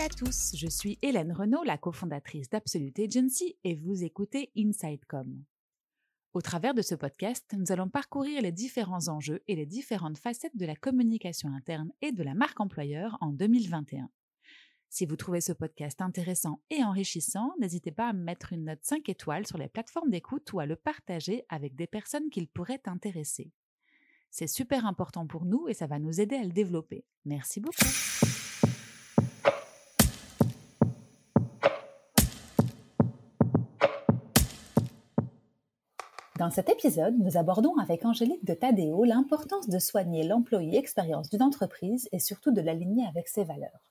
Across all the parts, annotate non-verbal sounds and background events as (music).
à tous, je suis Hélène Renaud, la cofondatrice d'Absolute Agency et vous écoutez InsideCom. Au travers de ce podcast, nous allons parcourir les différents enjeux et les différentes facettes de la communication interne et de la marque employeur en 2021. Si vous trouvez ce podcast intéressant et enrichissant, n'hésitez pas à mettre une note 5 étoiles sur les plateformes d'écoute ou à le partager avec des personnes qu'il pourrait intéresser. C'est super important pour nous et ça va nous aider à le développer. Merci beaucoup. Dans cet épisode, nous abordons avec Angélique de Tadeo l'importance de soigner l'employé expérience d'une entreprise et surtout de l'aligner avec ses valeurs.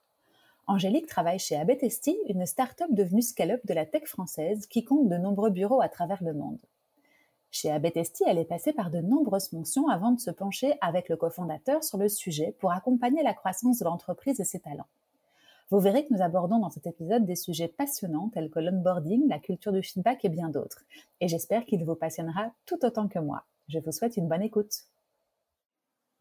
Angélique travaille chez Abetesti, une start-up devenue scale-up de la tech française qui compte de nombreux bureaux à travers le monde. Chez Abetesti, elle est passée par de nombreuses fonctions avant de se pencher avec le cofondateur sur le sujet pour accompagner la croissance de l'entreprise et ses talents. Vous verrez que nous abordons dans cet épisode des sujets passionnants tels que l'onboarding, la culture du feedback et bien d'autres. Et j'espère qu'il vous passionnera tout autant que moi. Je vous souhaite une bonne écoute.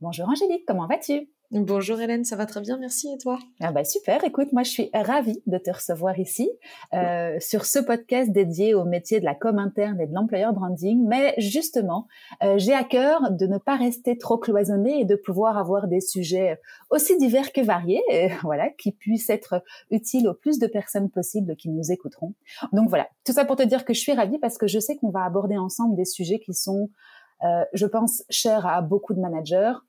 Bonjour Angélique, comment vas-tu? Bonjour Hélène, ça va très bien, merci et toi? Ah bah Super, écoute, moi je suis ravie de te recevoir ici euh, sur ce podcast dédié au métier de la com interne et de l'employeur branding. Mais justement, euh, j'ai à cœur de ne pas rester trop cloisonné et de pouvoir avoir des sujets aussi divers que variés, euh, (laughs) voilà, qui puissent être utiles au plus de personnes possibles qui nous écouteront. Donc voilà, tout ça pour te dire que je suis ravie parce que je sais qu'on va aborder ensemble des sujets qui sont, euh, je pense, chers à beaucoup de managers euh,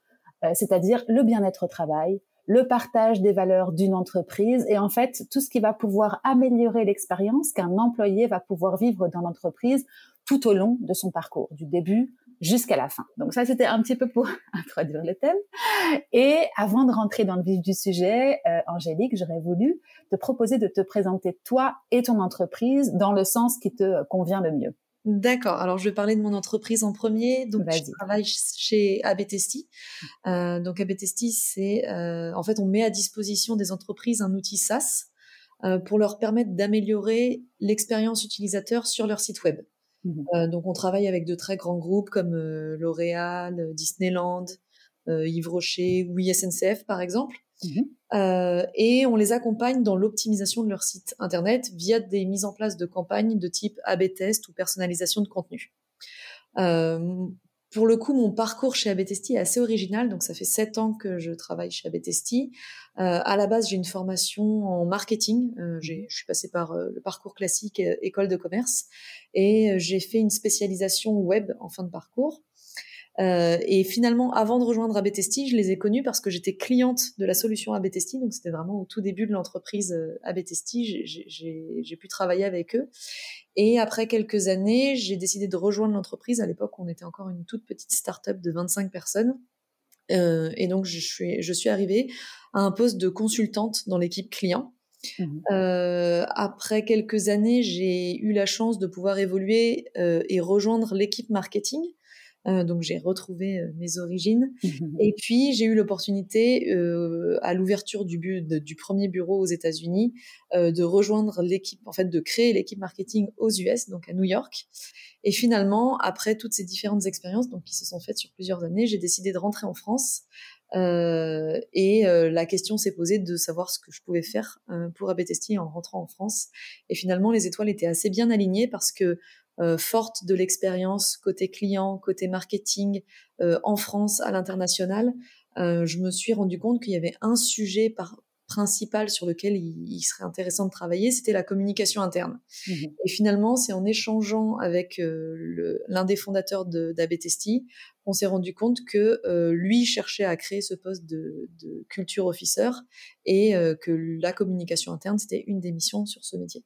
c'est-à-dire le bien-être au travail, le partage des valeurs d'une entreprise et en fait tout ce qui va pouvoir améliorer l'expérience qu'un employé va pouvoir vivre dans l'entreprise tout au long de son parcours, du début jusqu'à la fin. Donc ça, c'était un petit peu pour (laughs) introduire le thème. Et avant de rentrer dans le vif du sujet, euh, Angélique, j'aurais voulu te proposer de te présenter toi et ton entreprise dans le sens qui te convient le mieux. D'accord. Alors, je vais parler de mon entreprise en premier. Donc, je travaille chez Abetesti. Euh, donc, Abetesti, c'est euh, en fait, on met à disposition des entreprises un outil SaaS euh, pour leur permettre d'améliorer l'expérience utilisateur sur leur site web. Mmh euh, donc, on travaille avec de très grands groupes comme euh, L'Oréal, Disneyland, Yves Rocher ou ISNCF, par exemple. Mmh euh, et on les accompagne dans l'optimisation de leur site internet via des mises en place de campagnes de type A/B test ou personnalisation de contenu. Euh, pour le coup, mon parcours chez Abetesti est assez original. Donc, ça fait sept ans que je travaille chez Abetesti. Euh, à la base, j'ai une formation en marketing. Je suis passée par le parcours classique école de commerce et j'ai fait une spécialisation web en fin de parcours. Euh, et finalement, avant de rejoindre Abetesti, je les ai connus parce que j'étais cliente de la solution Abetesti, donc c'était vraiment au tout début de l'entreprise euh, Abetesti, j'ai pu travailler avec eux. Et après quelques années, j'ai décidé de rejoindre l'entreprise. À l'époque, on était encore une toute petite start-up de 25 personnes. Euh, et donc, je suis, je suis arrivée à un poste de consultante dans l'équipe client. Mmh euh, après quelques années, j'ai eu la chance de pouvoir évoluer euh, et rejoindre l'équipe marketing euh, donc j'ai retrouvé euh, mes origines. (laughs) Et puis j'ai eu l'opportunité euh, à l'ouverture du, du, premier bureau aux États-Unis de rejoindre l'équipe, en fait de créer l'équipe marketing aux US, donc à New York. Et finalement, après toutes ces différentes expériences, donc qui se sont faites sur plusieurs années, j'ai décidé de rentrer en France. Et la question s'est posée de savoir ce que je pouvais faire pour Abetesti en rentrant en France. Et finalement, les étoiles étaient assez bien alignées parce que euh, forte de l'expérience côté client, côté marketing euh, en France, à l'international, euh, je me suis rendu compte qu'il y avait un sujet par, principal sur lequel il, serait intéressant de travailler, c'était la communication interne. Mmh Et finalement, c'est en échangeant avec l'un des fondateurs d'Abetesti qu'on s'est rendu compte que lui cherchait à créer ce poste de, de culture officer et que la communication interne, c'était une des missions sur ce métier.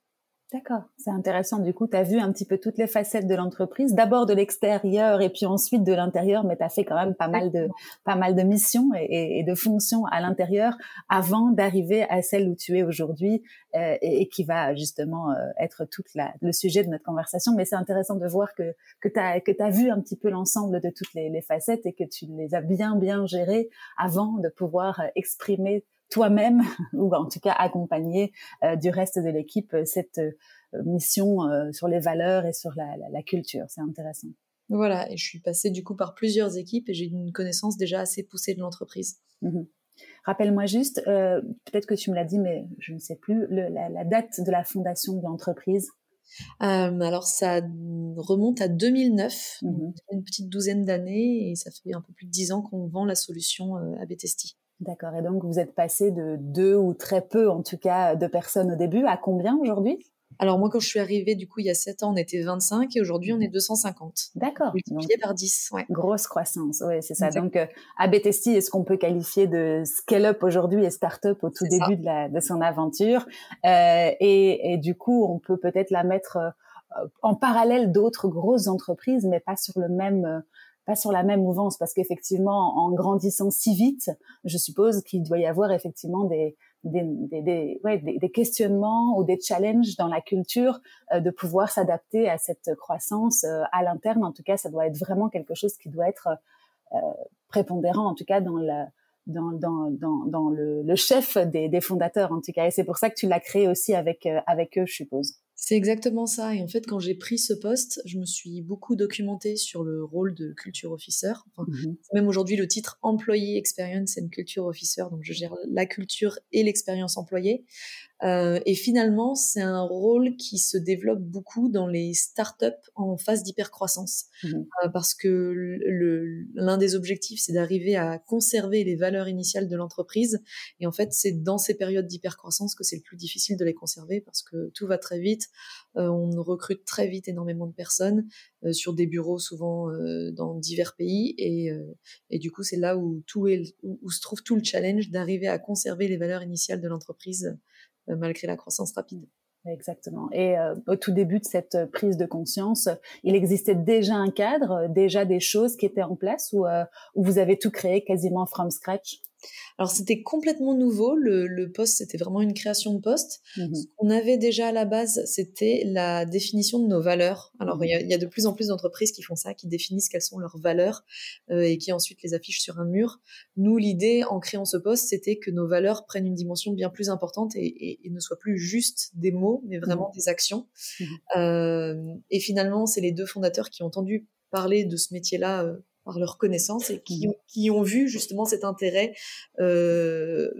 D'accord, c'est intéressant. Du coup, tu as vu un petit peu toutes les facettes de l'entreprise, d'abord de l'extérieur et puis ensuite de l'intérieur, mais tu as fait quand même pas mal de pas mal de missions et, et de fonctions à l'intérieur avant d'arriver à celle où tu es aujourd'hui euh, et, qui va justement euh, être toute la, le sujet de notre conversation. Mais c'est intéressant de voir que que tu as que as vu un petit peu l'ensemble de toutes les, les facettes et que tu les as bien bien gérées avant de pouvoir exprimer toi-même (laughs) ou en tout cas accompagner euh, du reste de l'équipe euh, cette euh, mission sur les valeurs et sur la, culture. C'est intéressant. Voilà, et je suis passée du coup par plusieurs équipes et j'ai une connaissance déjà assez poussée de l'entreprise. Mmh Rappelle-moi juste, peut-être que tu me l'as dit, mais je ne sais plus, la, date de la fondation de l'entreprise. alors ça remonte à 2009, mmh une petite douzaine d'années, et ça fait un peu plus de dix ans qu'on vend la solution à Betesti. D'accord. Et donc, vous êtes passé de deux ou très peu, en tout cas, de personnes au début à combien aujourd'hui? Alors moi, quand je suis arrivée, du coup, il y a 7 ans, on était 25 et aujourd'hui, on est 250. D'accord. Multiplié par 10, ouais. Grosse croissance, oui, c'est ça. Donc, euh, ABTST, est-ce qu'on peut qualifier de scale-up aujourd'hui et start-up au tout début de, la, de, son aventure? Euh, et, et, du coup, on peut peut-être la mettre euh, en parallèle d'autres grosses entreprises, mais pas sur le même euh, pas sur la même mouvance parce qu'effectivement, en grandissant si vite, je suppose qu'il doit y avoir effectivement des des, des, des, ouais, des, questionnements ou des challenges dans la culture euh, de pouvoir s'adapter à cette croissance euh, à l'interne. En tout cas, ça doit être vraiment quelque chose qui doit être euh, prépondérant, en tout cas dans le dans, dans, dans, le, le, chef des, des fondateurs en tout cas et c'est pour ça que tu l'as créé aussi avec avec eux je suppose c'est exactement ça. Et en fait, quand j'ai pris ce poste, je me suis beaucoup documentée sur le rôle de culture officer. Mmh même aujourd'hui, le titre Employee Experience and Culture Officer. Donc, je gère la culture et l'expérience employée. Euh, et finalement, c'est un rôle qui se développe beaucoup dans les startups en phase d'hypercroissance. Euh, parce que l'un des objectifs, c'est d'arriver à conserver les valeurs initiales de l'entreprise. Et en fait, c'est dans ces périodes d'hypercroissance que c'est le plus difficile de les conserver parce que tout va très vite. Euh, on recrute très vite énormément de personnes sur des bureaux souvent dans divers pays. Et, et du coup, c'est là où, tout où se trouve tout le challenge d'arriver à conserver les valeurs initiales de l'entreprise euh, malgré la croissance rapide. Exactement. Et euh, au tout début de cette prise de conscience, il existait déjà un cadre, déjà des choses qui étaient en place euh, ou vous avez tout créé quasiment from scratch? Alors c'était complètement nouveau, le, le poste c'était vraiment une création de poste. Mmh Ce qu'on avait déjà à la base c'était la définition de nos valeurs. Alors il y, a, de plus en plus d'entreprises qui font ça, qui définissent quelles sont leurs valeurs euh, et qui ensuite les affichent sur un mur. Nous l'idée en créant ce poste c'était que nos valeurs prennent une dimension bien plus importante et, ne soient plus juste des mots mais mmh vraiment des actions. Euh, et finalement c'est les deux fondateurs qui ont entendu parler de ce métier-là euh, par leur connaissance et qui, mmh. qui ont vu justement cet intérêt, euh,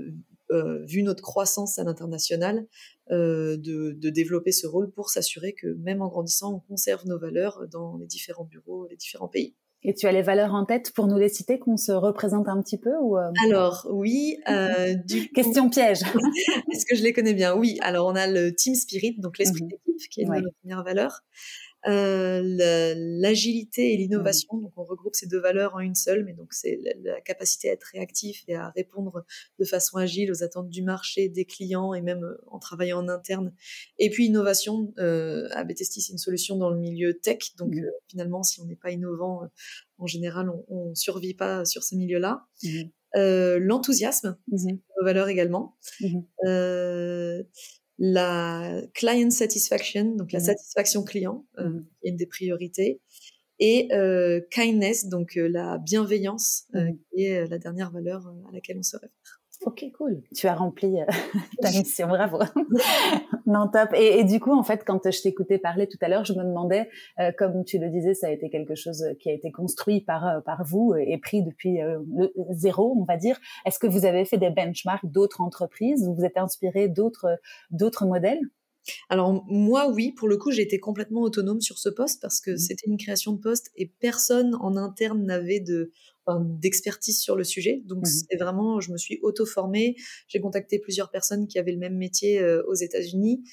euh, vu notre croissance à l'international, euh, de, de, développer ce rôle pour s'assurer que même en grandissant, on conserve nos valeurs dans les différents bureaux, les différents pays. Et tu as les valeurs en tête pour nous les citer, qu'on se représente un petit peu ou? Alors oui. (laughs) Du Question piège. (laughs) Est-ce que je les connais bien? Oui. Alors on a le team spirit, donc l'esprit mmh d'équipe, qui est une notre première valeur euh, l'agilité et l'innovation. Donc on regroupe ces deux valeurs en une seule, mais donc c'est la, capacité à être réactif et à répondre de façon agile aux attentes du marché, des clients et même euh, en travaillant en interne. Et puis innovation, euh, à c'est une solution dans le milieu tech, donc mmh. euh, finalement si on n'est pas innovant, euh, en général on, on survit pas sur ce milieu-là. Mmh. Euh, l'enthousiasme, mmh. c'est une valeur également. Euh, la client satisfaction, donc la mmh. satisfaction client, euh, qui est une des priorités, et euh, kindness, donc euh, la bienveillance, mmh. qui est la dernière valeur à laquelle on se réfère. Ok, cool. Tu as rempli euh, (laughs) ta mission, bravo. (laughs) non, top. Et, et, du coup, en fait, quand je t'écoutais parler tout à l'heure, je me demandais, euh, comme tu le disais, ça a été quelque chose qui a été construit par euh, par vous et pris depuis le zéro, on va dire. Est-ce que vous avez fait des benchmarks d'autres entreprises? Vous vous êtes inspiré d'autres d'autres modèles? Alors moi oui, pour le coup j'ai été complètement autonome sur ce poste parce que mmh. c'était une création de poste et personne en interne n'avait de d'expertise sur le sujet. Donc, mmh c'est vraiment, je me suis auto-formée. J'ai contacté plusieurs personnes qui avaient le même métier euh, aux États-Unis.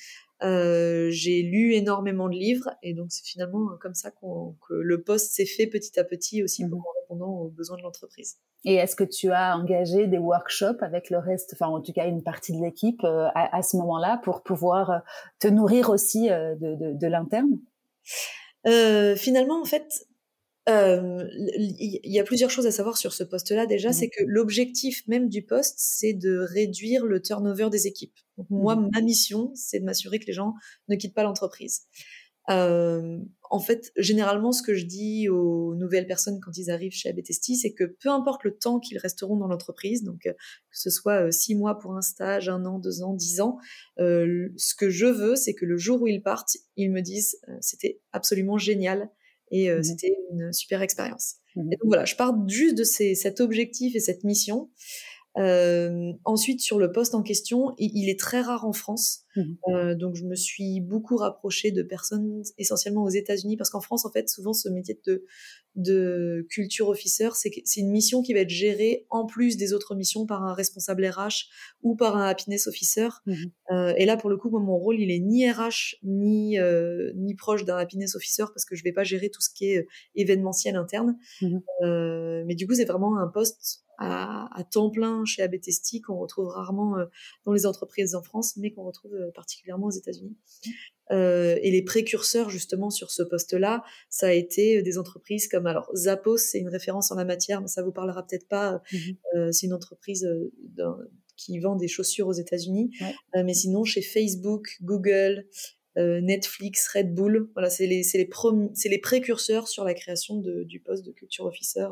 Euh, j'ai lu énormément de livres et donc c'est finalement comme ça que le poste s'est fait petit à petit aussi mmh en répondant aux besoins de l'entreprise. Et est-ce que tu as engagé des workshops avec le reste, enfin en tout cas une partie de l'équipe euh, à, à, ce moment-là pour pouvoir te nourrir aussi de, de, de l'interne? Euh, Finalement, en fait, euh, il y a plusieurs choses à savoir sur ce poste-là. Déjà, mmh c'est que l'objectif même du poste, c'est de réduire le turnover des équipes. Donc, moi, mmh ma mission, c'est de m'assurer que les gens ne quittent pas l'entreprise. Euh, en fait, généralement, ce que je dis aux nouvelles personnes quand ils arrivent chez Abetesti, c'est que peu importe le temps qu'ils resteront dans l'entreprise, donc euh, que ce soit euh, six mois pour un stage, un an, deux ans, dix ans, euh, ce que je veux, c'est que le jour où ils partent, ils me disent c'était absolument génial, et euh, mmh c'était une super expérience. Mmh et donc voilà, je pars juste de ces, cet objectif et cette mission. Euh, ensuite, sur le poste en question, il, est très rare en France. Mmh euh, donc, je me suis beaucoup rapprochée de personnes essentiellement aux États-Unis parce qu'en France, en fait, souvent, ce métier de, de culture officer, c'est une mission qui va être gérée en plus des autres missions par un responsable RH ou par un happiness officer. Mmh euh, et là, pour le coup, mon rôle, il est ni RH ni, ni proche d'un happiness officer parce que je vais pas gérer tout ce qui est événementiel interne. Mmh mais du coup, c'est vraiment un poste à, temps plein chez ABTST qu'on retrouve rarement euh, dans les entreprises en France, mais qu'on retrouve euh, particulièrement aux États-Unis. Euh, et les précurseurs justement sur ce poste-là, ça a été des entreprises comme alors Zappos, c'est une référence en la matière, mais ça vous parlera peut-être pas. Mmh c'est une entreprise qui vend des chaussures aux États-Unis, mais sinon chez Facebook, Google, Netflix, Red Bull. Voilà, c'est les, les, les, précurseurs sur la création de, du poste de culture officer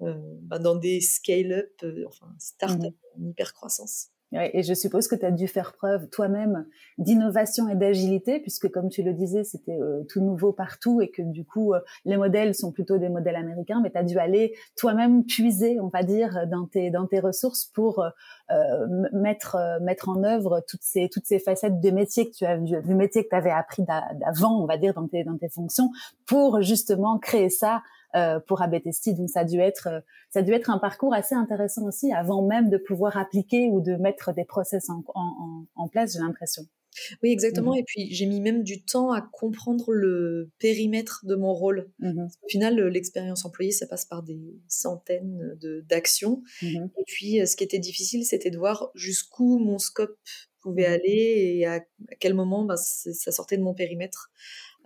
bah, dans des scale-up, euh, enfin start-up mmh. en hyper croissance. et je suppose que tu as dû faire preuve toi-même d'innovation et d'agilité, puisque comme tu le disais, c'était euh, tout nouveau partout et que du coup, les modèles sont plutôt des modèles américains, mais tu as dû aller toi-même puiser, on va dire, dans tes, dans tes ressources pour mettre, mettre en œuvre toutes ces, toutes ces facettes de métier que tu as vu, du métier que tu avais appris d'avant, on va dire, dans tes, dans tes fonctions, pour justement créer ça euh, pour Abetesti. Donc ça a dû être euh, ça a dû être un parcours assez intéressant aussi avant même de pouvoir appliquer ou de mettre des process en, en, en place. J'ai l'impression. Oui, exactement. Mmh. Et puis j'ai mis même du temps à comprendre le périmètre de mon rôle. Mmh Au final, l'expérience employée, ça passe par des centaines d'actions. Mmh et puis, ce qui était difficile, c'était de voir jusqu'où mon scope pouvait aller et à, quel moment bah, ça sortait de mon périmètre.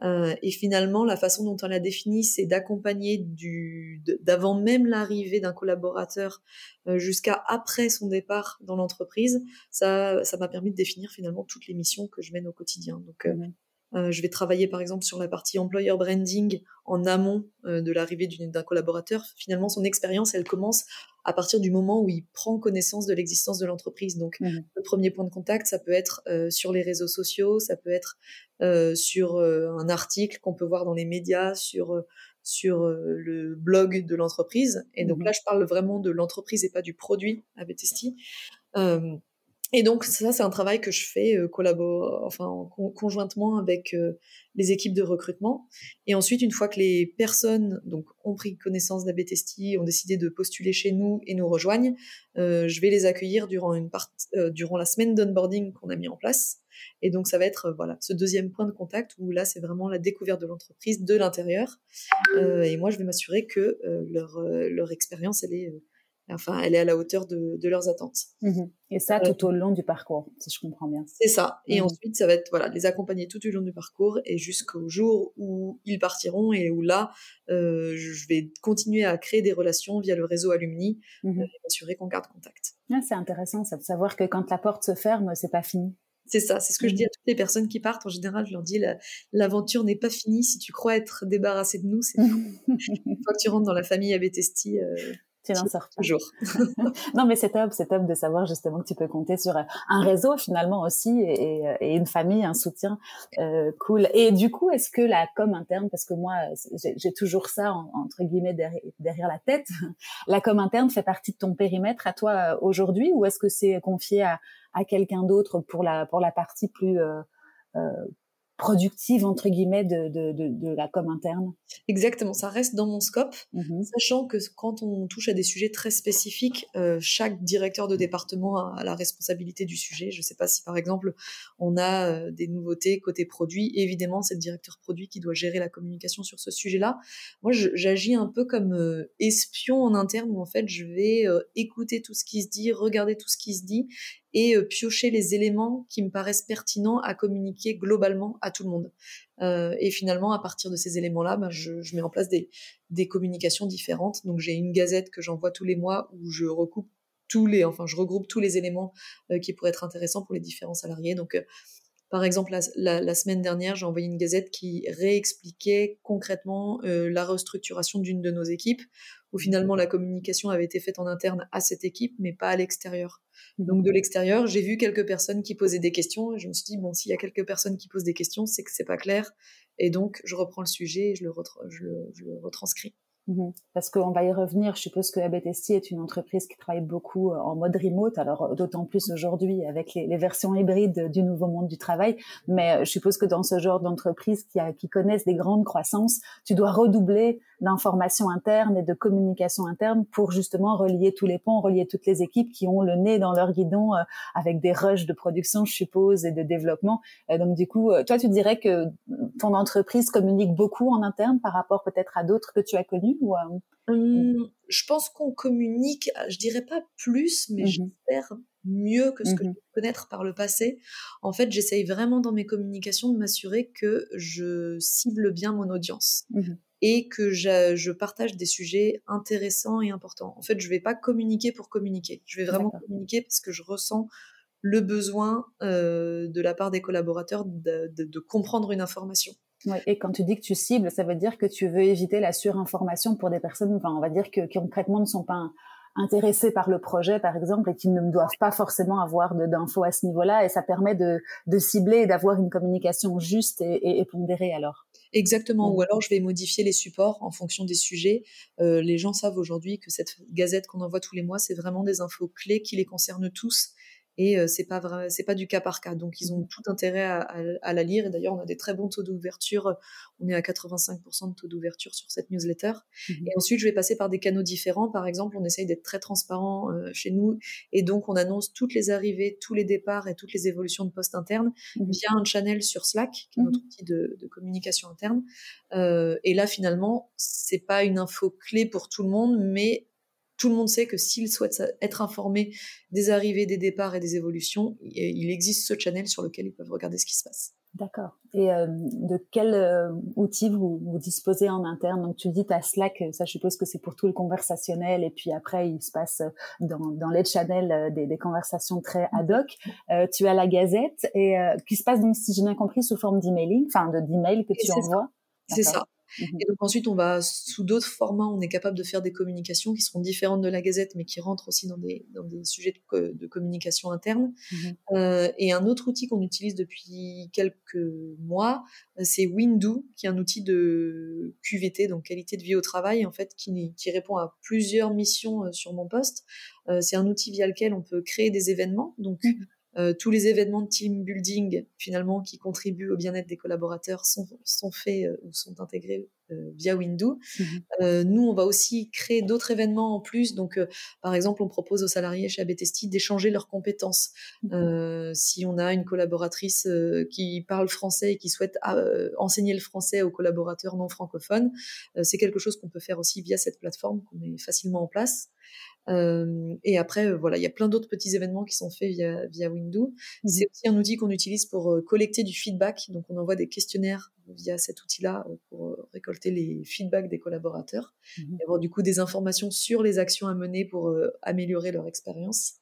Euh, et finalement, la façon dont on l'a défini, c'est d'accompagner d'avant même l'arrivée d'un collaborateur euh, jusqu'à après son départ dans l'entreprise. Ça, ça m'a permis de définir finalement toutes les missions que je mène au quotidien. Donc, euh, euh, je vais travailler par exemple sur la partie employer branding en amont euh, de l'arrivée d'un collaborateur. Finalement, son expérience, elle commence à partir du moment où il prend connaissance de l'existence de l'entreprise. Donc, mmh le premier point de contact, ça peut être euh, sur les réseaux sociaux, ça peut être sur un article qu'on peut voir dans les médias, sur sur le blog de l'entreprise. Et donc mmh là, je parle vraiment de l'entreprise et pas du produit à Betesti. Et donc ça, c'est un travail que je fais euh, collabore, enfin conjointement avec euh, les équipes de recrutement. Et ensuite, une fois que les personnes donc ont pris connaissance d'ABTST, ont décidé de postuler chez nous et nous rejoignent, euh, je vais les accueillir durant une part, euh, durant la semaine d'onboarding qu'on a mis en place. Et donc ça va être voilà ce deuxième point de contact où là c'est vraiment la découverte de l'entreprise de l'intérieur. et moi, je vais m'assurer que leur leur expérience elle est enfin, elle est à la hauteur de, leurs attentes. Mmh et ça euh, tout au long du parcours, si je comprends bien. C'est ça. Et mmh ensuite, ça va être voilà, les accompagner tout au long du parcours et jusqu'au jour où ils partiront et où là, euh, je vais continuer à créer des relations via le réseau Alumni mmh et m'assurer qu'on garde contact. Ah, c'est intéressant ça de savoir que quand la porte se ferme, c'est pas fini. C'est ça, c'est ce que je dis à toutes les personnes qui partent. En général, je leur dis l'aventure n'est pas finie. Si tu crois être débarrassé de nous, c'est (laughs) une fois que tu rentres dans la famille Abetesti, tu n'en sors Toujours. non, mais c'est top, c'est top de savoir justement que tu peux compter sur un réseau finalement aussi et, et une famille, un soutien euh, cool. Et du coup, est-ce que la com interne, parce que moi, j'ai toujours ça entre guillemets derrière, la tête, (laughs) la com interne fait partie de ton périmètre à toi euh, aujourd'hui, ou est-ce que c'est confié à, à quelqu'un d'autre pour la pour la partie plus euh, euh productive entre guillemets de, de, de, de, la com interne Exactement, ça reste dans mon scope, mmh sachant que quand on touche à des sujets très spécifiques, euh, chaque directeur de département a, la responsabilité du sujet. Je ne sais pas si par exemple on a euh, des nouveautés côté produit, évidemment c'est le directeur produit qui doit gérer la communication sur ce sujet-là. Moi j'agis un peu comme euh, espion en interne où en fait je vais écouter tout ce qui se dit, regarder tout ce qui se dit et euh, piocher les éléments qui me paraissent pertinents à communiquer globalement à tout le monde. Euh, et finalement, à partir de ces éléments-là, ben, je, mets en place des, communications différentes. Donc j'ai une gazette que j'envoie tous les mois où je recoupe tous les, enfin je regroupe tous les éléments euh, qui pourraient être intéressants pour les différents salariés. Euh, par exemple, la, la, la, semaine dernière, j'ai envoyé une gazette qui réexpliquait concrètement euh, la restructuration d'une de nos équipes, où finalement la communication avait été faite en interne à cette équipe, mais pas à l'extérieur. Donc de l'extérieur, j'ai vu quelques personnes qui posaient des questions et je me suis dit bon, s'il y a quelques personnes qui posent des questions, c'est que c'est pas clair. Et donc je reprends le sujet et je le, je le, retranscris. Mhm. Parce qu'on va y revenir. Je suppose que ABTST est une entreprise qui travaille beaucoup euh, en mode remote, alors d'autant plus aujourd'hui avec les, versions hybrides du nouveau monde du travail. Mais euh, je suppose que dans ce genre d'entreprise qui connaissent des grandes croissances, tu dois redoubler d'informations internes et de communication interne pour justement relier tous les ponts, relier toutes les équipes qui ont le nez dans leur guidon euh, avec des rushs de production, je suppose, et de développement. donc du coup, toi, tu dirais que ton entreprise communique beaucoup en interne par rapport peut-être à d'autres que tu as connus ou, euh, hum, Je pense qu'on communique, je dirais pas plus, mais mmh j'espère mieux que ce que mmh je peux connaître par le passé. En fait, j'essaye vraiment dans mes communications de m'assurer que je cible bien mon audience. Mmh et que je, partage des sujets intéressants et importants. En fait, je vais pas communiquer pour communiquer. Je vais vraiment communiquer parce que je ressens le besoin euh, de la part des collaborateurs de comprendre une information et quand tu dis que tu cibles, ça veut dire que tu veux éviter la surinformation pour des personnes, enfin, on va dire que, qui concrètement ne sont pas intéressées par le projet, par exemple, et qui ne doivent pas forcément avoir d'infos à ce niveau-là, et ça permet de, de cibler et d'avoir une communication juste et, et, pondérée alors. Exactement. Ou alors je vais modifier les supports en fonction des sujets. Euh, les gens savent aujourd'hui que cette gazette qu'on envoie tous les mois, c'est vraiment des infos clés qui les concernent tous et c'est pas vrai, c'est pas du cas par cas. Donc ils ont tout intérêt à, la lire. Et d'ailleurs, on a des très bons taux d'ouverture. On est à 85% de taux d'ouverture sur cette newsletter. Mmh et ensuite, je vais passer par des canaux différents. Par exemple, on essaye d'être très transparent chez nous, et donc on annonce toutes les arrivées, tous les départs et toutes les évolutions de poste interne mmh via un channel sur Slack, qui est notre mmh outil de, de communication interne. et là, finalement, c'est pas une info clé pour tout le monde, mais tout le monde sait que s'il souhaite être informé des arrivées, des départs et des évolutions, il existe ce channel sur lequel ils peuvent regarder ce qui se passe. D'accord. Et euh, de quel euh, outil vous, disposez en interne? Donc tu dis ta Slack, ça je suppose que c'est pour tout le conversationnel, et puis après il se passe dans, les channels euh, des, conversations très ad hoc. tu as la Gazette et qui se passe donc si j'ai bien compris sous forme d'emailing, enfin de d'email que tu envoies. C'est ça. Mmh et donc ensuite, on va sous d'autres formats, on est capable de faire des communications qui seront différentes de la Gazette, mais qui rentrent aussi dans des, dans des sujets de, communication interne. Mmh euh, et un autre outil qu'on utilise depuis quelques mois, c'est Windu, qui est un outil de QVT, donc qualité de vie au travail, en fait, qui, qui répond à plusieurs missions euh, sur mon poste. Euh, c'est un outil via lequel on peut créer des événements, donc mmh euh, tous les événements de team building, finalement, qui contribuent au bien-être des collaborateurs, sont, sont faits euh, ou sont intégrés euh, via Windows. Mmh nous, on va aussi créer d'autres événements en plus. Donc, par exemple, on propose aux salariés chez ABTST d'échanger leurs compétences. Mmh si on a une collaboratrice qui parle français et qui souhaite enseigner le français aux collaborateurs non francophones, c'est quelque chose qu'on peut faire aussi via cette plateforme qu'on met facilement en place. Euh, et après, euh, voilà, il y a plein d'autres petits événements qui sont faits via, via Windows. Mmh C'est aussi un outil qu'on utilise pour euh, collecter du feedback. Donc, on envoie des questionnaires via cet outil-là pour récolter les feedbacks des collaborateurs mmh et avoir du coup des informations sur les actions à mener pour améliorer leur expérience.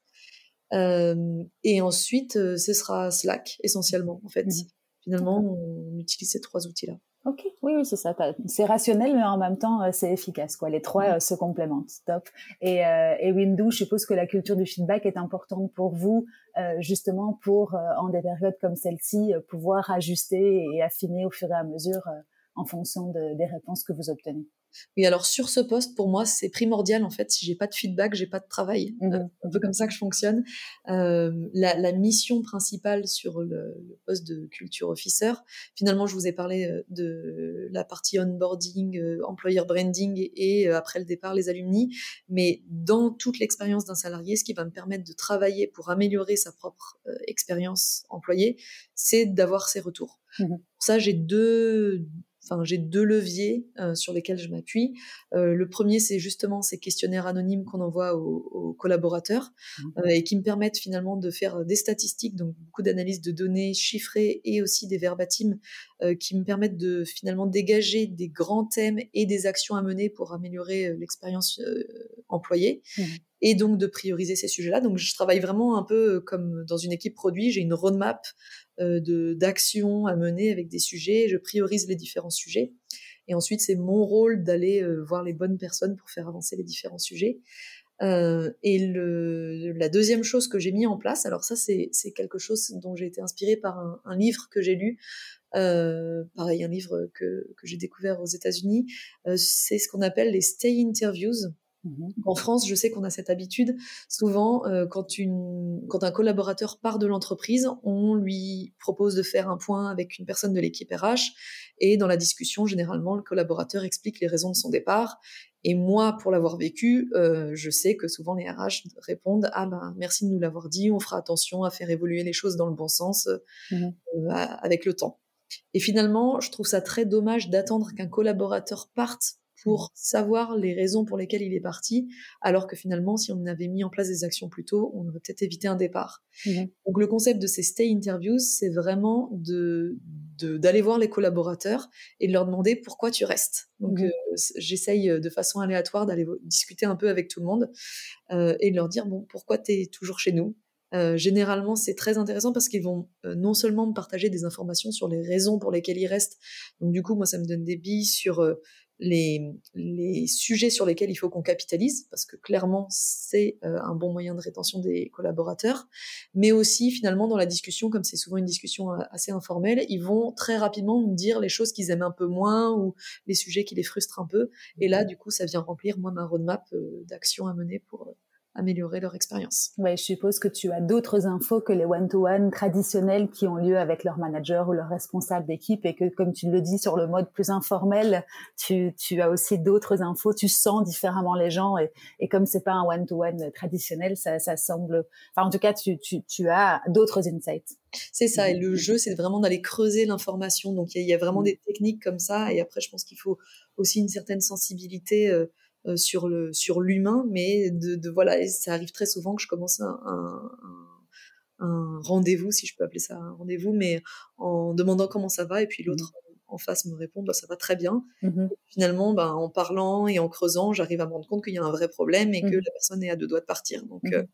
et ensuite, ce sera Slack essentiellement. En fait, mmh finalement, on utilise ces trois outils-là. Ok, oui, oui, c'est ça. C'est rationnel, mais en même temps, euh, c'est efficace. Quoi. Les trois euh, se complémentent. Top. Et, euh, et Windows, je suppose que la culture du feedback est importante pour vous, justement pour, en des périodes comme celle-ci, pouvoir ajuster et affiner au fur et à mesure en fonction de, des réponses que vous obtenez. Oui, alors sur ce poste, pour moi, c'est primordial en fait. Si j'ai pas de feedback, j'ai pas de travail. Mmh euh, un peu comme ça que je fonctionne. Euh, la, mission principale sur le, poste de culture officer, finalement, je vous ai parlé euh, de la partie onboarding, employer branding et, après le départ, les alumni. Mais dans toute l'expérience d'un salarié, ce qui va me permettre de travailler pour améliorer sa propre expérience employée, c'est d'avoir ses retours. Mmh pour ça, j'ai deux Enfin, j'ai deux leviers euh, sur lesquels je m'appuie. Euh, le premier, c'est justement ces questionnaires anonymes qu'on envoie aux, collaborateurs mmh. euh, et qui me permettent finalement de faire des statistiques, donc beaucoup d'analyses de données chiffrées et aussi des verbatims qui me permettent de finalement dégager des grands thèmes et des actions à mener pour améliorer l'expérience employée. Mmh. et donc de prioriser ces sujets-là. Donc je travaille vraiment un peu comme dans une équipe produit, j'ai une roadmap d'actions à mener avec des sujets. Je priorise les différents sujets. Et ensuite, c'est mon rôle d'aller euh, voir les bonnes personnes pour faire avancer les différents sujets. Euh, et le, la deuxième chose que j'ai mis en place, alors ça c'est quelque chose dont j'ai été inspirée par un, livre que j'ai lu pareil, un livre que, que j'ai découvert aux États-Unis, c'est ce qu'on appelle les stay interviews. Mmh en France, je sais qu'on a cette habitude. Souvent, euh, quand, une, quand un collaborateur part de l'entreprise, on lui propose de faire un point avec une personne de l'équipe RH. Et dans la discussion, généralement, le collaborateur explique les raisons de son départ. Et moi, pour l'avoir vécu, euh, je sais que souvent les RH répondent Ah ben merci de nous l'avoir dit, on fera attention à faire évoluer les choses dans le bon sens mmh euh, avec le temps. Et finalement, je trouve ça très dommage d'attendre qu'un collaborateur parte pour savoir les raisons pour lesquelles il est parti, alors que finalement, si on avait mis en place des actions plus tôt, on aurait peut-être évité un départ. Mmh. Donc le concept de ces stay interviews, c'est vraiment de d'aller voir les collaborateurs et de leur demander pourquoi tu restes. Donc mmh. euh, j'essaye euh, de façon aléatoire d'aller discuter un peu avec tout le monde euh, et de leur dire bon pourquoi tu es toujours chez nous? Généralement, c'est très intéressant parce qu'ils vont non seulement me partager des informations sur les raisons pour lesquelles ils restent. Donc du coup, moi, ça me donne des billes sur les, les, sujets sur lesquels il faut qu'on capitalise, parce que clairement c'est euh, un bon moyen de rétention des collaborateurs, mais aussi finalement dans la discussion, comme c'est souvent une discussion euh, assez informelle, ils vont très rapidement nous dire les choses qu'ils aiment un peu moins ou les sujets qui les frustrent un peu, et là du coup ça vient remplir moi ma roadmap euh, d'action à mener pour améliorer leur expérience. Ouais, je suppose que tu as d'autres infos que les one-to-one traditionnels qui ont lieu avec leur manager ou leur responsable d'équipe et que, comme tu le dis, sur le mode plus informel, tu, tu as aussi d'autres infos, tu sens différemment les gens et, et comme c'est pas un one-to-one traditionnel, ça, ça semble, enfin, en tout cas, tu, tu, tu as d'autres insights. C'est ça, et le jeu, c'est vraiment d'aller creuser l'information. Donc, il y, a vraiment mm. des techniques comme ça, et après, je pense qu'il faut aussi une certaine sensibilité euh, euh, sur le sur l'humain, mais de, de, voilà, ça arrive très souvent que je commence un, un, un rendez-vous, si je peux appeler ça un rendez-vous, mais en demandant comment ça va, et puis l'autre mmh. en face me répond bah, ça va très bien. Mmh finalement, bah, en parlant et en creusant, j'arrive à me rendre compte qu'il y a un vrai problème et que mmh la personne est à deux doigts de partir. Donc, euh,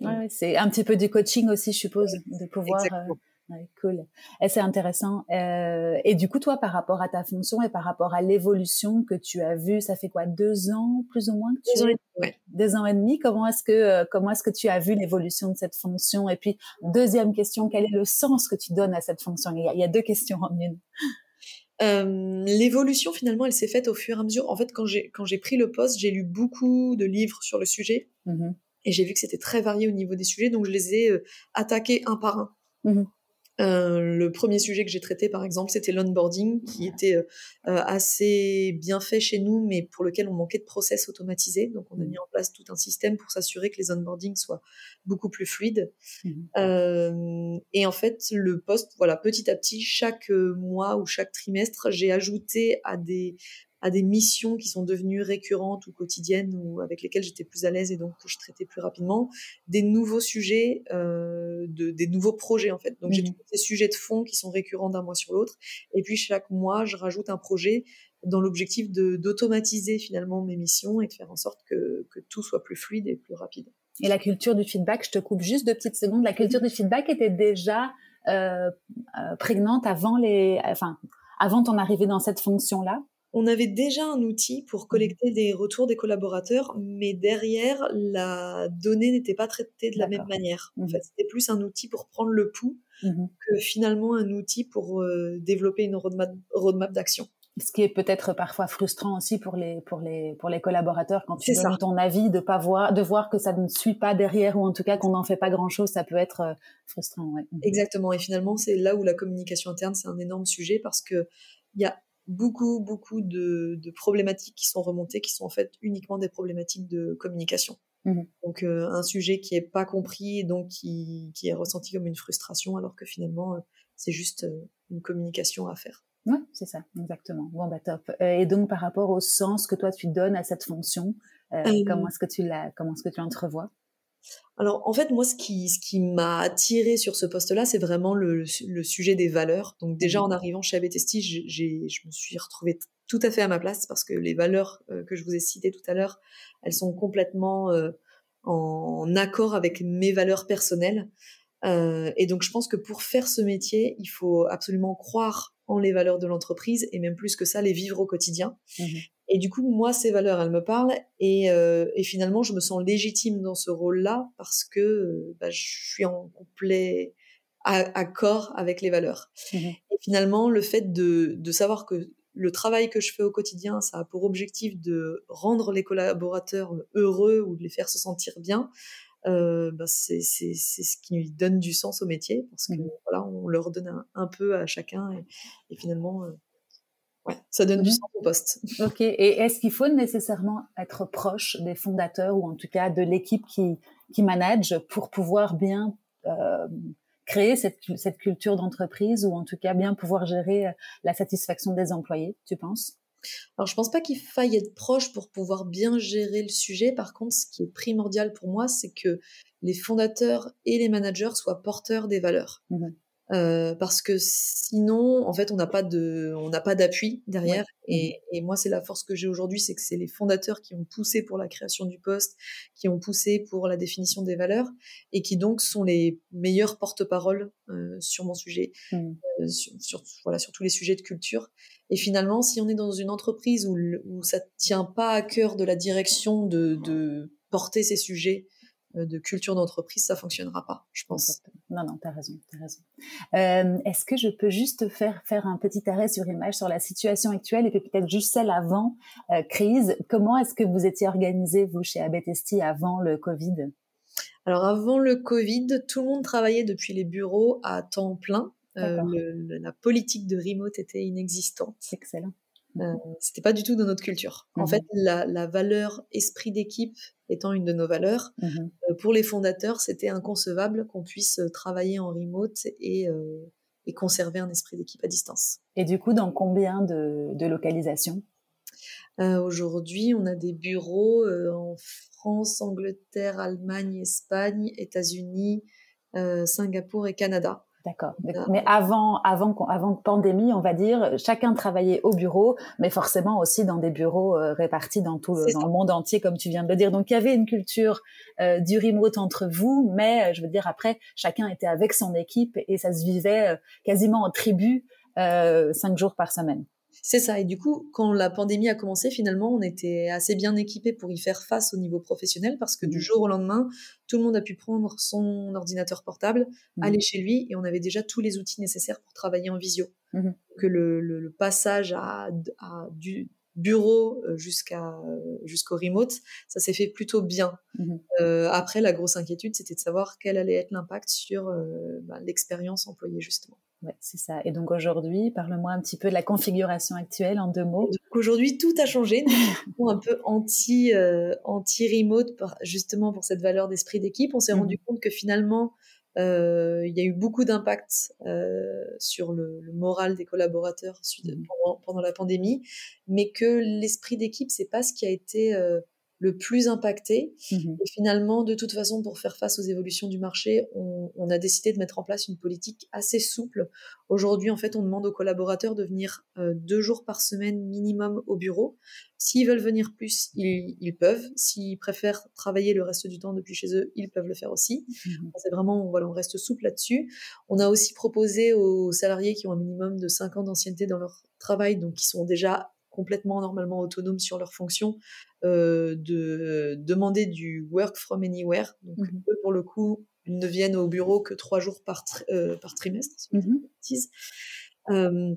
ouais, c'est un petit peu du coaching aussi, je suppose, de pouvoir euh, cool. Et c'est intéressant. Euh, et du coup, toi, par rapport à ta fonction et par rapport à l'évolution que tu as vue, ça fait quoi, deux ans plus ou moins que tu... Deux ans et demi. Deux ans et demi? Comment est-ce que euh, comment est-ce que tu as vu l'évolution de cette fonction? Et puis deuxième question, quel est le sens que tu donnes à cette fonction? Il y, a, il y a, deux questions en une. Euh, l'évolution finalement, elle s'est faite au fur et à mesure. En fait, quand j'ai quand j'ai pris le poste, j'ai lu beaucoup de livres sur le sujet. Mmh et j'ai vu que c'était très varié au niveau des sujets, donc je les ai attaqués un par un. Mmh euh, le premier sujet que j'ai traité, par exemple, c'était l'onboarding, qui était euh, euh, assez bien fait chez nous, mais pour lequel on manquait de process automatisés. Donc, on a mmh. mis en place tout un système pour s'assurer que les onboardings soient beaucoup plus fluides. Mmh. et en fait, le poste, voilà, petit à petit, chaque mois ou chaque trimestre, j'ai ajouté à des à des missions qui sont devenues récurrentes ou quotidiennes ou avec lesquelles j'étais plus à l'aise et donc que je traitais plus rapidement, des nouveaux sujets, euh, de, des nouveaux projets en fait. Donc j'ai mmh tous ces sujets de fond qui sont récurrents d'un mois sur l'autre et puis chaque mois je rajoute un projet dans l'objectif de d'automatiser finalement mes missions et de faire en sorte que, que tout soit plus fluide et plus rapide. Et la culture du feedback, je te coupe juste deux petites secondes, la culture du feedback était déjà euh, euh, prégnante avant les, enfin, avant ton arrivée dans cette fonction-là? On avait déjà un outil pour mmh. collecter des retours des collaborateurs, mais derrière, la donnée n'était pas traitée de la même manière. En mmh. fait, c'était plus un outil pour prendre le pouls mmh que finalement un outil pour euh, développer une roadmap, roadmap d'action. Ce qui est peut-être parfois frustrant aussi pour les pour les pour les collaborateurs quand tu donnes ton avis de pas voir de voir que ça ne suit pas derrière ou en tout cas qu'on n'en fait pas grand chose, ça peut être euh, frustrant. Exactement. Et finalement, c'est là où la communication interne c'est un énorme sujet parce que il y a beaucoup, beaucoup de, problématiques qui sont remontées, qui sont en fait uniquement des problématiques de communication. Mmh donc euh, un sujet qui est pas compris et donc qui, est ressenti comme une frustration alors que finalement euh, c'est juste euh, une communication à faire. Oui, c'est ça, exactement. Bon bah top. et donc par rapport au sens que toi tu donnes à cette fonction, comment est-ce que tu la, comment est-ce que tu l'entrevois alors en fait moi ce qui ce qui m'a attiré sur ce poste-là c'est vraiment le, le, sujet des valeurs. Donc déjà en arrivant chez j'ai je me suis retrouvée tout à fait à ma place parce que les valeurs euh, que je vous ai citées tout à l'heure, elles sont complètement euh, en accord avec mes valeurs personnelles. Euh, et donc je pense que pour faire ce métier, il faut absolument croire en les valeurs de l'entreprise et même plus que ça, les vivre au quotidien. Mmh et du coup, moi, ces valeurs, elles me parlent et, euh, et finalement, je me sens légitime dans ce rôle-là parce que bah, je suis en complet accord avec les valeurs. Mmh et finalement, le fait de, de savoir que le travail que je fais au quotidien, ça a pour objectif de rendre les collaborateurs heureux ou de les faire se sentir bien. Euh, bah c'est ce qui donne du sens au métier parce que mmh voilà, on leur donne un, peu à chacun et, et finalement, euh, ouais, ça donne du sens au poste. Ok. Et est-ce qu'il faut nécessairement être proche des fondateurs ou en tout cas de l'équipe qui qui manage pour pouvoir bien euh, créer cette, cette culture d'entreprise ou en tout cas bien pouvoir gérer euh, la satisfaction des employés, tu penses? Alors, je pense pas qu'il faille être proche pour pouvoir bien gérer le sujet. Par contre, ce qui est primordial pour moi, c'est que les fondateurs et les managers soient porteurs des valeurs. Mmh euh, parce que sinon, en fait, on n'a pas de, on n'a pas d'appui derrière. Et, et, moi, c'est la force que j'ai aujourd'hui, c'est que c'est les fondateurs qui ont poussé pour la création du poste, qui ont poussé pour la définition des valeurs, et qui donc sont les meilleurs porte-parole euh, sur mon sujet, mmh. euh, sur, sur, voilà, sur tous les sujets de culture. Et finalement, si on est dans une entreprise où, où ça tient pas à cœur de la direction de, de porter ces sujets de culture d'entreprise, ça fonctionnera pas, je pense. Non, non, tu as raison, as raison. Euh, Est-ce que je peux juste faire, faire un petit arrêt sur image sur la situation actuelle et puis peut-être juste celle avant euh, crise Comment est-ce que vous étiez organisé, vous, chez Abetesti, avant le Covid? Alors, avant le Covid, tout le monde travaillait depuis les bureaux à temps plein. Euh, la politique de remote était inexistante. Excellent. Euh, c'était pas du tout dans notre culture. En mmh fait, la, la valeur esprit d'équipe étant une de nos valeurs, mmh euh, pour les fondateurs, c'était inconcevable qu'on puisse travailler en remote et, euh, et conserver un esprit d'équipe à distance. Et du coup, dans combien de, de localisations? Aujourd'hui, on a des bureaux en France, Angleterre, Allemagne, Espagne, États-Unis, Singapour et Canada. D'accord. Mais avant, avant, avant pandémie, on va dire, chacun travaillait au bureau, mais forcément aussi dans des bureaux euh, répartis dans tout le, dans le monde entier, comme tu viens de le dire. Donc il y avait une culture euh, du remote entre vous, mais euh, je veux dire après, chacun était avec son équipe et ça se vivait quasiment en tribu cinq jours par semaine. C'est ça. Et du coup, quand la pandémie a commencé, finalement, on était assez bien équipé pour y faire face au niveau professionnel parce que du mmh. jour au lendemain, tout le monde a pu prendre son ordinateur portable, mmh. aller chez lui et on avait déjà tous les outils nécessaires pour travailler en visio. Mmh que le, passage à, du bureau euh, jusqu'à euh, jusqu'au remote, ça s'est fait plutôt bien. Euh, après, la grosse inquiétude, c'était de savoir quel allait être l'impact sur bah, l'expérience employée justement. Ouais, c'est ça. Et donc aujourd'hui, parle-moi un petit peu de la configuration actuelle en deux mots. Aujourd'hui, tout a changé. Nous, un peu anti euh, anti remote, justement pour cette valeur d'esprit d'équipe. On s'est mmh rendu compte que finalement, euh, il y a eu beaucoup d'impact euh, sur le, le, moral des collaborateurs mmh pendant, pendant, la pandémie, mais que l'esprit d'équipe, c'est pas ce qui a été euh, le plus impacté. Mmh et finalement, de toute façon, pour faire face aux évolutions du marché, on, on, a décidé de mettre en place une politique assez souple. Aujourd'hui, en fait, on demande aux collaborateurs de venir euh, deux jours par semaine minimum au bureau. S'ils veulent venir plus, ils, ils peuvent. S'ils préfèrent travailler le reste du temps depuis chez eux, ils peuvent le faire aussi. Mmh C'est vraiment, voilà, on reste souple là-dessus. On a aussi proposé aux salariés qui ont un minimum de 5 ans d'ancienneté dans leur travail, donc qui sont déjà complètement normalement autonomes sur leurs fonctions, euh, de demander du work from anywhere. Donc, eux, pour le coup, ils ne viennent au bureau que trois jours par, euh, par trimestre, euh,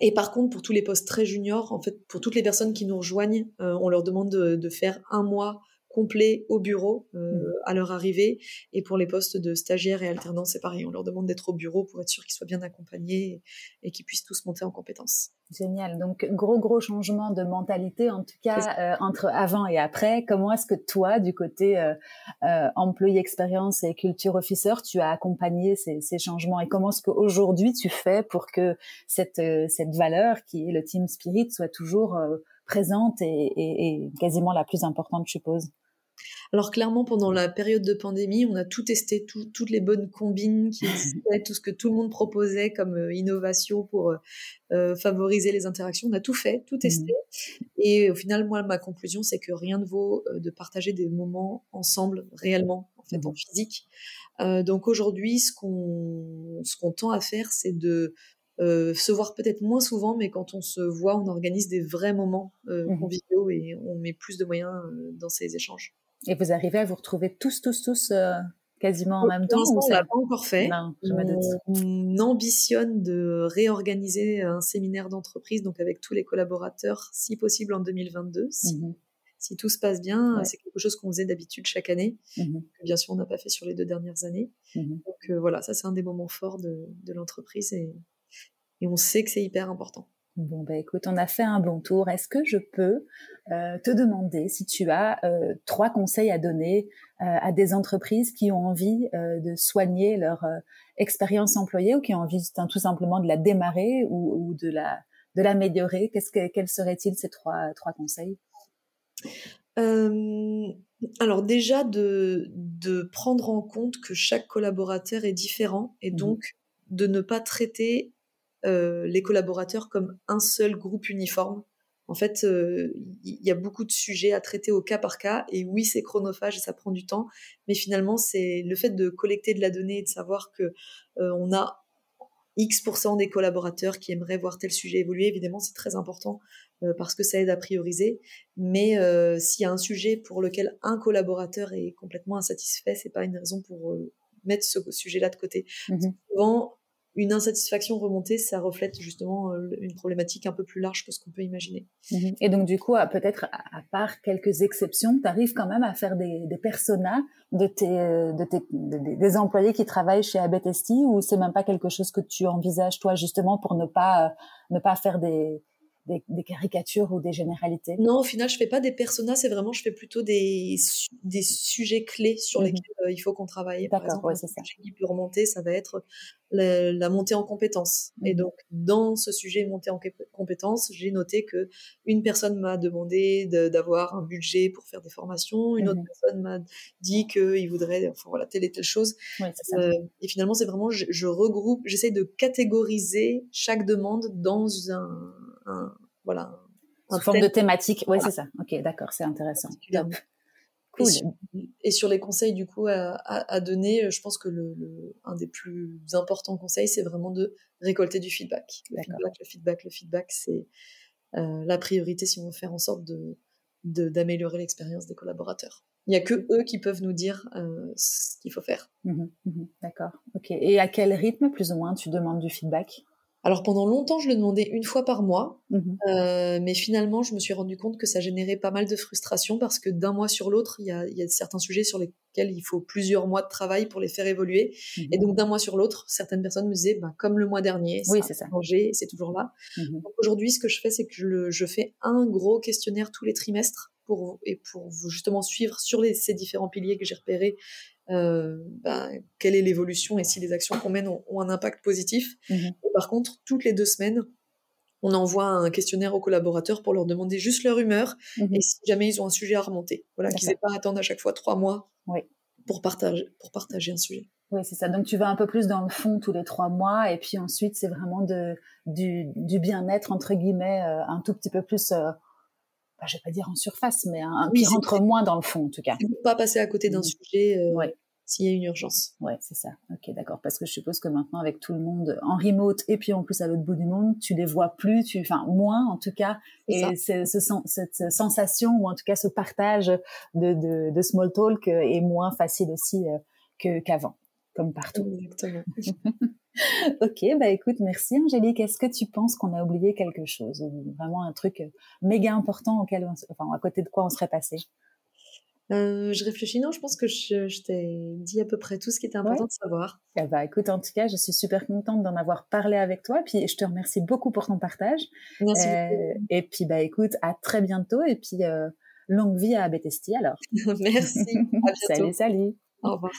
et par contre, pour tous les postes très juniors, en fait, pour toutes les personnes qui nous rejoignent, on leur demande de, de, faire un mois complet au bureau euh, mmh. à leur arrivée. Et pour les postes de stagiaires et alternants, c'est pareil. On leur demande d'être au bureau pour être sûr qu'ils soient bien accompagnés et, qu'ils puissent tous monter en compétences. Génial. Donc, gros, gros changement de mentalité, en tout cas, euh, entre avant et après. Comment est-ce que toi, du côté euh, euh, employé expérience et culture officer, tu as accompagné ces, ces changements? Et comment est-ce qu'aujourd'hui tu fais pour que cette, cette valeur qui est le team spirit soit toujours présente et, et, et quasiment la plus importante, je suppose? Alors clairement, pendant la période de pandémie, on a tout testé, toutes les bonnes combines qui existaient, tout ce que tout le monde proposait comme euh, innovation pour euh, euh, favoriser les interactions. On a tout fait, tout testé. Mmh. Et au final, moi, ma conclusion, c'est que rien ne vaut de partager des moments ensemble, réellement, en fait, en mmh. physique. donc aujourd'hui, ce qu'on ce qu'on tend à faire, c'est de se voir peut-être moins souvent, mais quand on se voit, on organise des vrais moments euh, mmh conviviaux et on met plus de moyens dans ces échanges. Et vous arrivez à vous retrouver tous, tous, tous euh, quasiment en même temps ou ça l'a pas encore fait. Non. On ambitionne de réorganiser un séminaire d'entreprise, donc avec tous les collaborateurs, si possible en 2022. Mmh si, tout se passe bien, c'est quelque chose qu'on faisait d'habitude chaque année, mmh que bien sûr on n'a pas fait sur les deux dernières années. Mmh donc euh, voilà, ça c'est un des moments forts de, l'entreprise et, et on sait que c'est hyper important. Bon, bah écoute, on a fait un bon tour. Est-ce que je peux euh, te demander si tu as euh, trois conseils à donner euh, à des entreprises qui ont envie de soigner leur expérience employée ou qui ont envie tout simplement de la démarrer ou, de la de l'améliorer? Qu'est-ce que quels seraient-ils ces trois trois conseils? Alors déjà de, de prendre en compte que chaque collaborateur est différent et mmh donc de ne pas traiter les collaborateurs comme un seul groupe uniforme. En fait, euh, il y a beaucoup de sujets à traiter au cas par cas, et oui, c'est chronophage et ça prend du temps, mais finalement, c'est le fait de collecter de la donnée et de savoir que euh, on a X% des collaborateurs qui aimeraient voir tel sujet évoluer. Évidemment, c'est très important parce que ça aide à prioriser. Mais s'il y a un sujet pour lequel un collaborateur est complètement insatisfait, c'est pas une raison pour mettre ce sujet-là de côté. Mmh souvent, une insatisfaction remontée, ça reflète justement euh, une problématique un peu plus large que ce qu'on peut imaginer. Mhm. Et donc du coup, peut-être à part quelques exceptions, tu arrives quand même à faire des, des personas de tes, de tes des employés qui travaillent chez Abetesti ou c'est même pas quelque chose que tu envisages toi justement pour ne pas ne pas faire des des, caricatures ou des généralités? Non, au final, je fais pas des personas, c'est vraiment, je fais plutôt des, des sujets clés sur mmh lesquels euh, il faut qu'on travaille. D'accord, ouais, c'est ça. qui peut remonter, ça va être la, montée en compétences. Et mmh donc, dans ce sujet montée en compétences, j'ai noté que une personne m'a demandé d'avoir un budget pour faire des formations, une autre mmh personne m'a dit qu'il voudrait, enfin voilà, telle et telle chose. Euh, et finalement, c'est vraiment, je, je regroupe, j'essaie de catégoriser chaque demande dans un un, voilà. Une forme de thématique. Oui, c'est ça. Ok, d'accord, c'est intéressant. Cool. Et sur, les conseils du coup à, donner, je pense que le, un des plus importants conseils, c'est vraiment de récolter du feedback. Le feedback, le feedback, le feedback, c'est euh, la priorité si on veut faire en sorte de d'améliorer l'expérience des collaborateurs. Il n'y a que eux qui peuvent nous dire euh, ce qu'il faut faire. Mmh mmh d'accord. Ok. Et à quel rythme, plus ou moins, tu demandes du feedback? Alors pendant longtemps, je le demandais une fois par mois, mmh euh, mais finalement, je me suis rendu compte que ça générait pas mal de frustration parce que d'un mois sur l'autre, il y a, certains sujets sur lesquels il faut plusieurs mois de travail pour les faire évoluer. Mmh et donc d'un mois sur l'autre, certaines personnes me disaient, bah, comme le mois dernier, ça a changé, c'est toujours là. Mmh aujourd'hui, ce que je fais, c'est que je, fais un gros questionnaire tous les trimestres pour et pour justement suivre sur ces différents piliers que j'ai repérés bah, quelle est l'évolution et si les actions qu'on mène ont, un impact positif. Mmh par contre, toutes les deux semaines, on envoie un questionnaire aux collaborateurs pour leur demander juste leur humeur mmh et si jamais ils ont un sujet à remonter. Voilà, qu'ils n'aient pas à attendre à chaque fois trois mois pour, partager, pour partager un sujet. Oui, c'est ça. Donc tu vas un peu plus dans le fond tous les trois mois et puis ensuite c'est vraiment de, du, du bien-être, entre guillemets, euh, un tout petit peu plus... Euh, bah, je vais pas dire en surface, mais un, qui rentre moins dans le fond en tout cas. Pas passer à côté d'un mmh. sujet. Euh, s'il y a une urgence. Ouais, c'est ça. Ok, d'accord. Parce que je suppose que maintenant, avec tout le monde en remote et puis en plus à l'autre bout du monde, tu les vois plus, tu, enfin moins en tout cas. Et ce, cette sensation ou en tout cas ce partage de, de, de small talk est moins facile aussi euh, que qu'avant, comme partout. Exactement. (laughs) ok, bah écoute, merci Angélique. Est-ce que tu penses qu'on a oublié quelque chose ou vraiment un truc méga important auquel, enfin, à côté de quoi on serait passé? Euh, je réfléchis, non, je pense que je, t'ai dit à peu près tout ce qui était important de savoir. Bah, écoute, en tout cas, je suis super contente d'en avoir parlé avec toi, puis je te remercie beaucoup pour ton partage. Merci euh, Et puis, bah, écoute, à très bientôt, et puis euh, longue vie à Betesti alors. (laughs) Merci. À (laughs) bientôt. salut, salut. Au revoir.